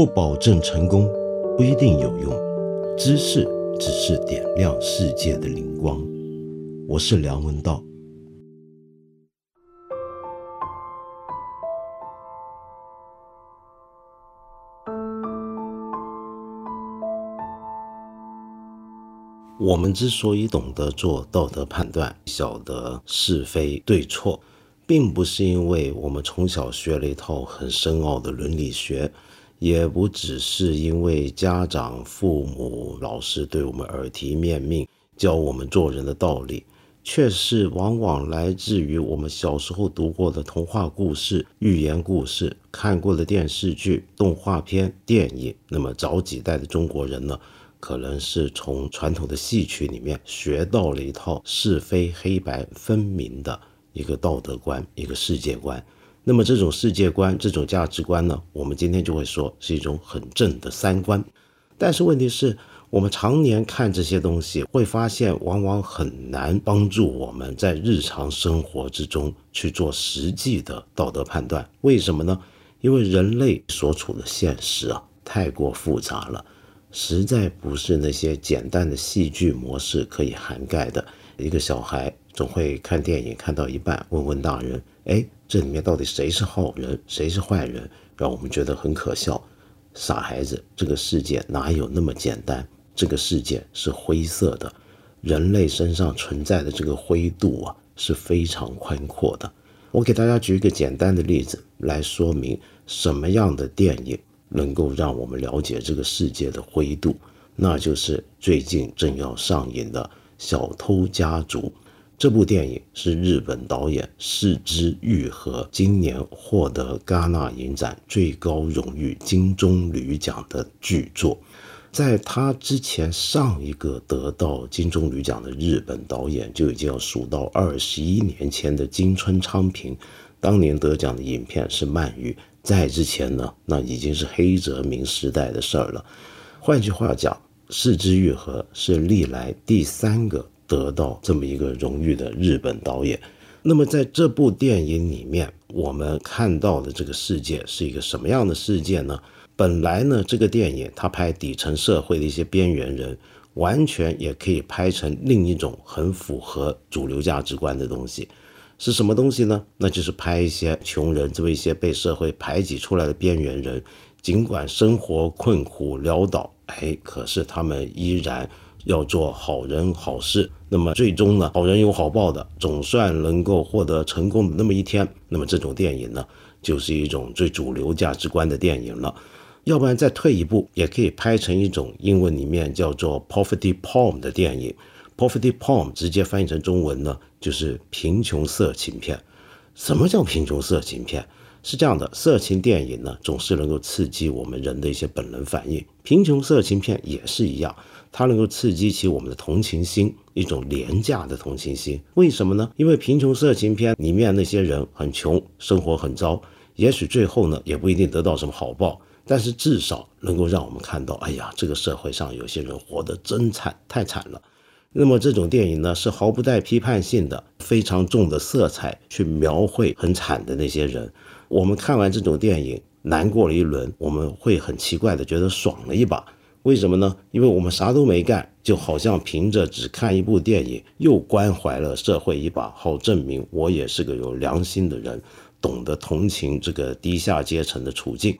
不保证成功，不一定有用。知识只是点亮世界的灵光。我是梁文道。我们之所以懂得做道德判断，晓得是非对错，并不是因为我们从小学了一套很深奥的伦理学，也不只是因为家长、父母、老师对我们耳提面命教我们做人的道理，却是往往来自于我们小时候读过的童话故事、寓言故事，看过的电视剧、动画片、电影。那么早几代的中国人呢？可能是从传统的戏曲里面学到了一套是非黑白分明的一个道德观、一个世界观。那么这种世界观、这种价值观呢，我们今天就会说是一种很正的三观。但是问题是，我们常年看这些东西，会发现往往很难帮助我们在日常生活之中去做实际的道德判断。为什么呢？因为人类所处的现实啊，太过复杂了。实在不是那些简单的戏剧模式可以涵盖的。一个小孩总会看电影看到一半，问问大人：“哎，这里面到底谁是好人，谁是坏人？”让我们觉得很可笑。傻孩子，这个世界哪有那么简单？这个世界是灰色的，人类身上存在的这个灰度啊是非常宽阔的。我给大家举一个简单的例子来说明什么样的电影。能够让我们了解这个世界的灰度，那就是最近正要上映的《小偷家族》这部电影，是日本导演四之愈合今年获得戛纳影展最高荣誉金棕榈奖的巨作。在他之前，上一个得到金棕榈奖的日本导演就已经要数到二十一年前的金村昌平，当年得奖的影片是《鳗鱼》。在之前呢，那已经是黑泽明时代的事儿了。换句话讲，四之愈合是历来第三个得到这么一个荣誉的日本导演。那么在这部电影里面，我们看到的这个世界是一个什么样的世界呢？本来呢，这个电影它拍底层社会的一些边缘人，完全也可以拍成另一种很符合主流价值观的东西。是什么东西呢？那就是拍一些穷人，这么一些被社会排挤出来的边缘人，尽管生活困苦潦倒，哎，可是他们依然要做好人好事。那么最终呢，好人有好报的，总算能够获得成功的那么一天。那么这种电影呢，就是一种最主流价值观的电影了。要不然再退一步，也可以拍成一种英文里面叫做 poverty porn 的电影。poverty porn 直接翻译成中文呢？就是贫穷色情片。什么叫贫穷色情片？是这样的，色情电影呢，总是能够刺激我们人的一些本能反应。贫穷色情片也是一样，它能够刺激起我们的同情心，一种廉价的同情心。为什么呢？因为贫穷色情片里面那些人很穷，生活很糟，也许最后呢，也不一定得到什么好报，但是至少能够让我们看到，哎呀，这个社会上有些人活得真惨，太惨了。那么这种电影呢，是毫不带批判性的，非常重的色彩去描绘很惨的那些人。我们看完这种电影，难过了一轮，我们会很奇怪的觉得爽了一把。为什么呢？因为我们啥都没干，就好像凭着只看一部电影，又关怀了社会一把，好证明我也是个有良心的人，懂得同情这个低下阶层的处境。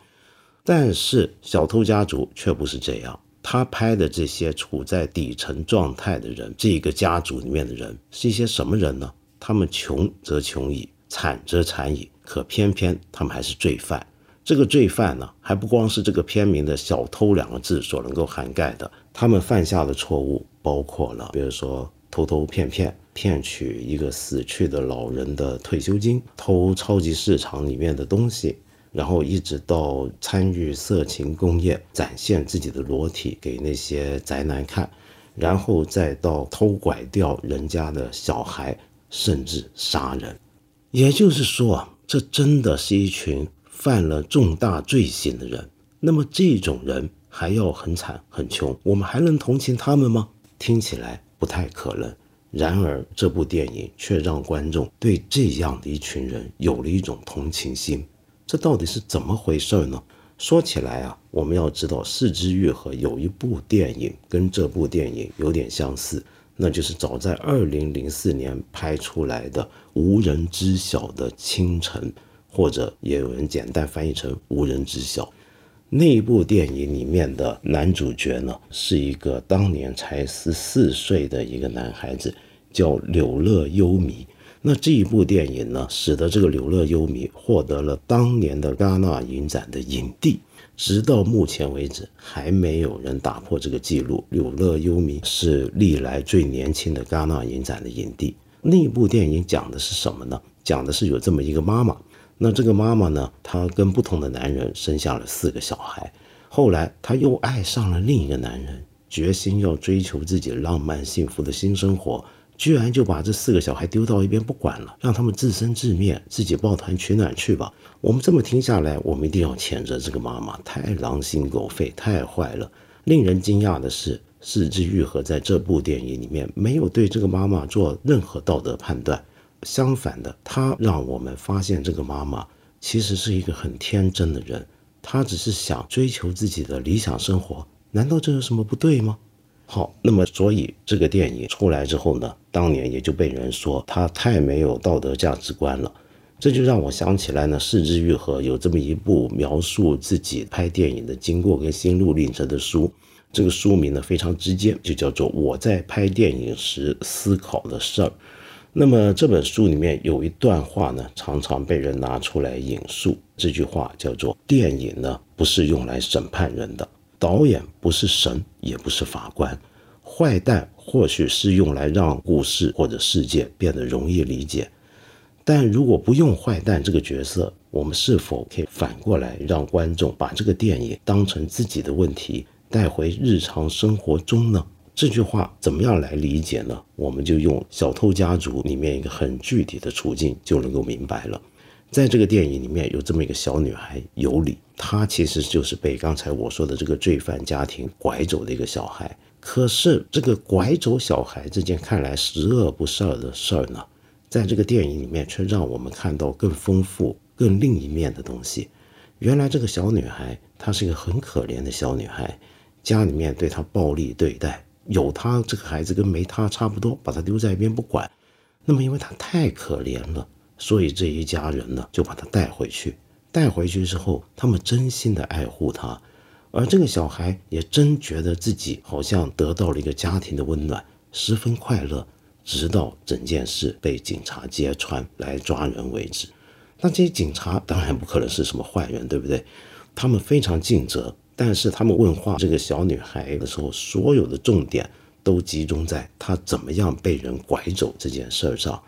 但是《小偷家族》却不是这样。他拍的这些处在底层状态的人，这个家族里面的人是一些什么人呢？他们穷则穷矣，惨则惨矣，可偏偏他们还是罪犯。这个罪犯呢，还不光是这个片名的“小偷”两个字所能够涵盖的，他们犯下的错误包括了，比如说偷偷骗骗，骗取一个死去的老人的退休金，偷超级市场里面的东西。然后一直到参与色情工业，展现自己的裸体给那些宅男看，然后再到偷拐掉人家的小孩，甚至杀人。也就是说，这真的是一群犯了重大罪行的人。那么这种人还要很惨很穷，我们还能同情他们吗？听起来不太可能。然而这部电影却让观众对这样的一群人有了一种同情心。这到底是怎么回事呢？说起来啊，我们要知道，四肢愈合有一部电影跟这部电影有点相似，那就是早在二零零四年拍出来的《无人知晓的清晨》，或者也有人简单翻译成《无人知晓》。那一部电影里面的男主角呢，是一个当年才十四岁的一个男孩子，叫柳乐优弥。那这一部电影呢，使得这个柳乐优弥获得了当年的戛纳影展的影帝。直到目前为止，还没有人打破这个记录。柳乐优弥是历来最年轻的戛纳影展的影帝。那部电影讲的是什么呢？讲的是有这么一个妈妈，那这个妈妈呢，她跟不同的男人生下了四个小孩，后来她又爱上了另一个男人，决心要追求自己浪漫幸福的新生活。居然就把这四个小孩丢到一边不管了，让他们自生自灭，自己抱团取暖去吧。我们这么听下来，我们一定要谴责这个妈妈太狼心狗肺，太坏了。令人惊讶的是，四肢愈合在这部电影里面没有对这个妈妈做任何道德判断，相反的，他让我们发现这个妈妈其实是一个很天真的人，她只是想追求自己的理想生活。难道这有什么不对吗？好，那么所以这个电影出来之后呢，当年也就被人说他太没有道德价值观了。这就让我想起来呢，四之愈合有这么一部描述自己拍电影的经过跟心路历程的书，这个书名呢非常直接，就叫做《我在拍电影时思考的事儿》。那么这本书里面有一段话呢，常常被人拿出来引述，这句话叫做：“电影呢不是用来审判人的。”导演不是神，也不是法官，坏蛋或许是用来让故事或者世界变得容易理解，但如果不用坏蛋这个角色，我们是否可以反过来让观众把这个电影当成自己的问题带回日常生活中呢？这句话怎么样来理解呢？我们就用《小偷家族》里面一个很具体的处境就能够明白了。在这个电影里面有这么一个小女孩尤里，她其实就是被刚才我说的这个罪犯家庭拐走的一个小孩。可是这个拐走小孩这件看来十恶不赦的事儿呢，在这个电影里面却让我们看到更丰富、更另一面的东西。原来这个小女孩她是一个很可怜的小女孩，家里面对她暴力对待，有他这个孩子跟没他差不多，把他丢在一边不管。那么因为他太可怜了。所以这一家人呢，就把他带回去。带回去之后，他们真心的爱护他，而这个小孩也真觉得自己好像得到了一个家庭的温暖，十分快乐。直到整件事被警察揭穿来抓人为止。那这些警察当然不可能是什么坏人，对不对？他们非常尽责，但是他们问话这个小女孩的时候，所有的重点都集中在她怎么样被人拐走这件事上。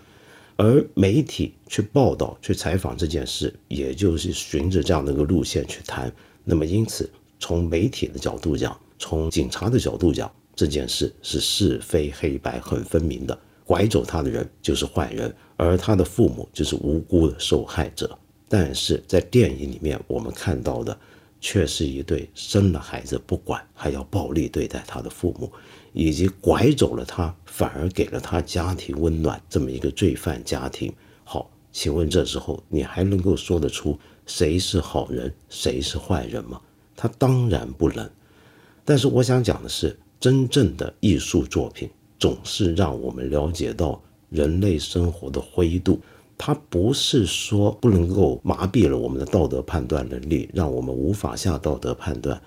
而媒体去报道、去采访这件事，也就是循着这样的一个路线去谈。那么，因此从媒体的角度讲，从警察的角度讲，这件事是是非黑白很分明的。拐走他的人就是坏人，而他的父母就是无辜的受害者。但是在电影里面，我们看到的却是一对生了孩子不管，还要暴力对待他的父母。以及拐走了他，反而给了他家庭温暖，这么一个罪犯家庭。好，请问这时候你还能够说得出谁是好人，谁是坏人吗？他当然不能。但是我想讲的是，真正的艺术作品总是让我们了解到人类生活的灰度。它不是说不能够麻痹了我们的道德判断能力，让我们无法下道德判断。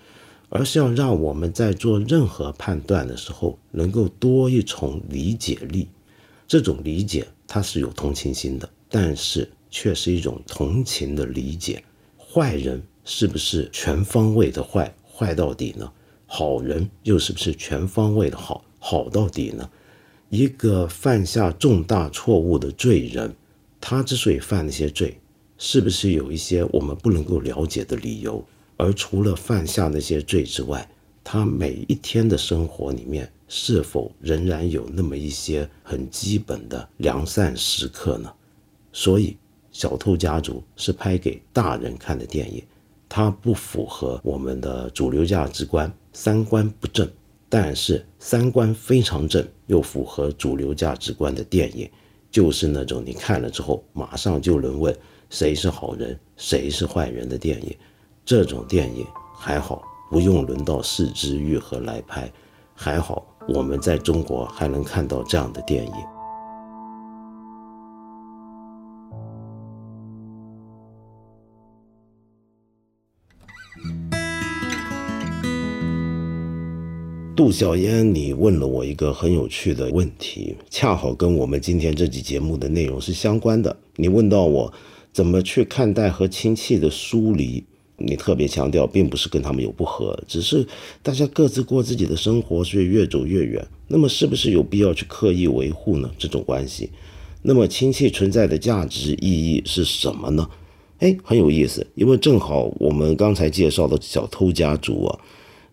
而是要让我们在做任何判断的时候，能够多一重理解力。这种理解它是有同情心的，但是却是一种同情的理解。坏人是不是全方位的坏，坏到底呢？好人又是不是全方位的好，好到底呢？一个犯下重大错误的罪人，他之所以犯那些罪，是不是有一些我们不能够了解的理由？而除了犯下那些罪之外，他每一天的生活里面是否仍然有那么一些很基本的良善时刻呢？所以，《小偷家族》是拍给大人看的电影，它不符合我们的主流价值观，三观不正；但是三观非常正又符合主流价值观的电影，就是那种你看了之后马上就能问谁是好人，谁是坏人的电影。这种电影还好不用轮到四肢愈合来拍，还好我们在中国还能看到这样的电影。杜小烟，你问了我一个很有趣的问题，恰好跟我们今天这期节目的内容是相关的。你问到我怎么去看待和亲戚的疏离，你特别强调，并不是跟他们有不和，只是大家各自过自己的生活，所以越走越远。那么，是不是有必要去刻意维护呢？这种关系，那么亲戚存在的价值意义是什么呢？哎，很有意思，因为正好我们刚才介绍的小偷家族啊。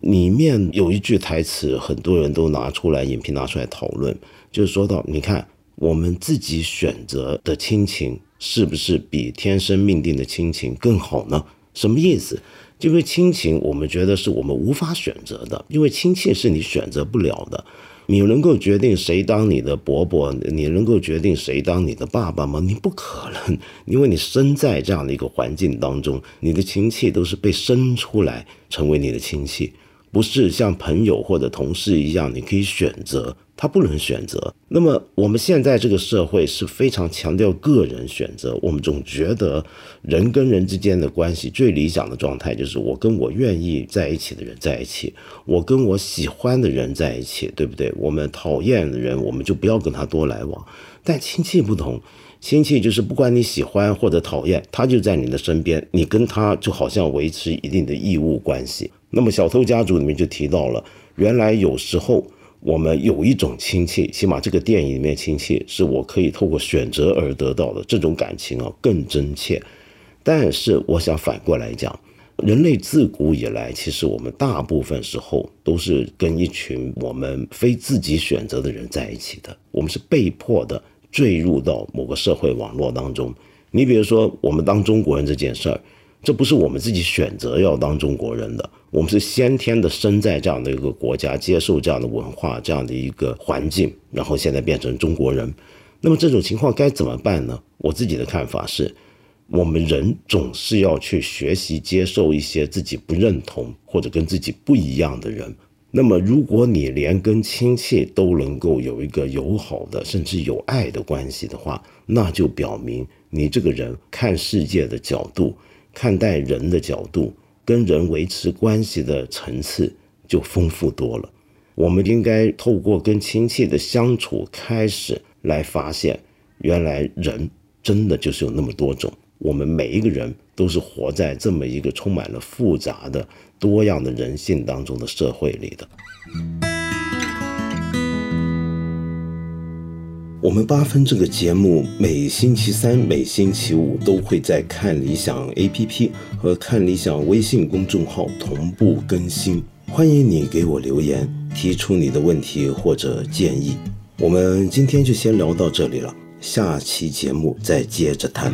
里面有一句台词，很多人都拿出来，影评拿出来讨论，就是说到，你看我们自己选择的亲情，是不是比天生命定的亲情更好呢？什么意思？因为亲情，我们觉得是我们无法选择的，因为亲戚是你选择不了的。你能够决定谁当你的伯伯，你能够决定谁当你的爸爸吗？你不可能，因为你生在这样的一个环境当中，你的亲戚都是被生出来成为你的亲戚。不是像朋友或者同事一样，你可以选择，他不能选择。那么我们现在这个社会是非常强调个人选择，我们总觉得人跟人之间的关系最理想的状态就是我跟我愿意在一起的人在一起，我跟我喜欢的人在一起，对不对？我们讨厌的人，我们就不要跟他多来往。但亲戚不同，亲戚就是不管你喜欢或者讨厌，他就在你的身边，你跟他就好像维持一定的义务关系。那么小偷家族里面就提到了，原来有时候我们有一种亲戚，起码这个电影里面亲戚是我可以透过选择而得到的，这种感情啊更真切。但是我想反过来讲，人类自古以来，其实我们大部分时候都是跟一群我们非自己选择的人在一起的，我们是被迫的坠入到某个社会网络当中。你比如说，我们当中国人这件事儿。这不是我们自己选择要当中国人的，我们是先天的生在这样的一个国家，接受这样的文化，这样的一个环境，然后现在变成中国人。那么这种情况该怎么办呢？我自己的看法是，我们人总是要去学习接受一些自己不认同或者跟自己不一样的人。那么如果你连跟亲戚都能够有一个友好的甚至有爱的关系的话，那就表明你这个人看世界的角度。看待人的角度，跟人维持关系的层次就丰富多了。我们应该透过跟亲戚的相处开始，来发现原来人真的就是有那么多种。我们每一个人都是活在这么一个充满了复杂的、多样的人性当中的社会里的。我们八分这个节目每星期三、每星期五都会在看理想 APP 和看理想微信公众号同步更新，欢迎你给我留言，提出你的问题或者建议。我们今天就先聊到这里了，下期节目再接着谈。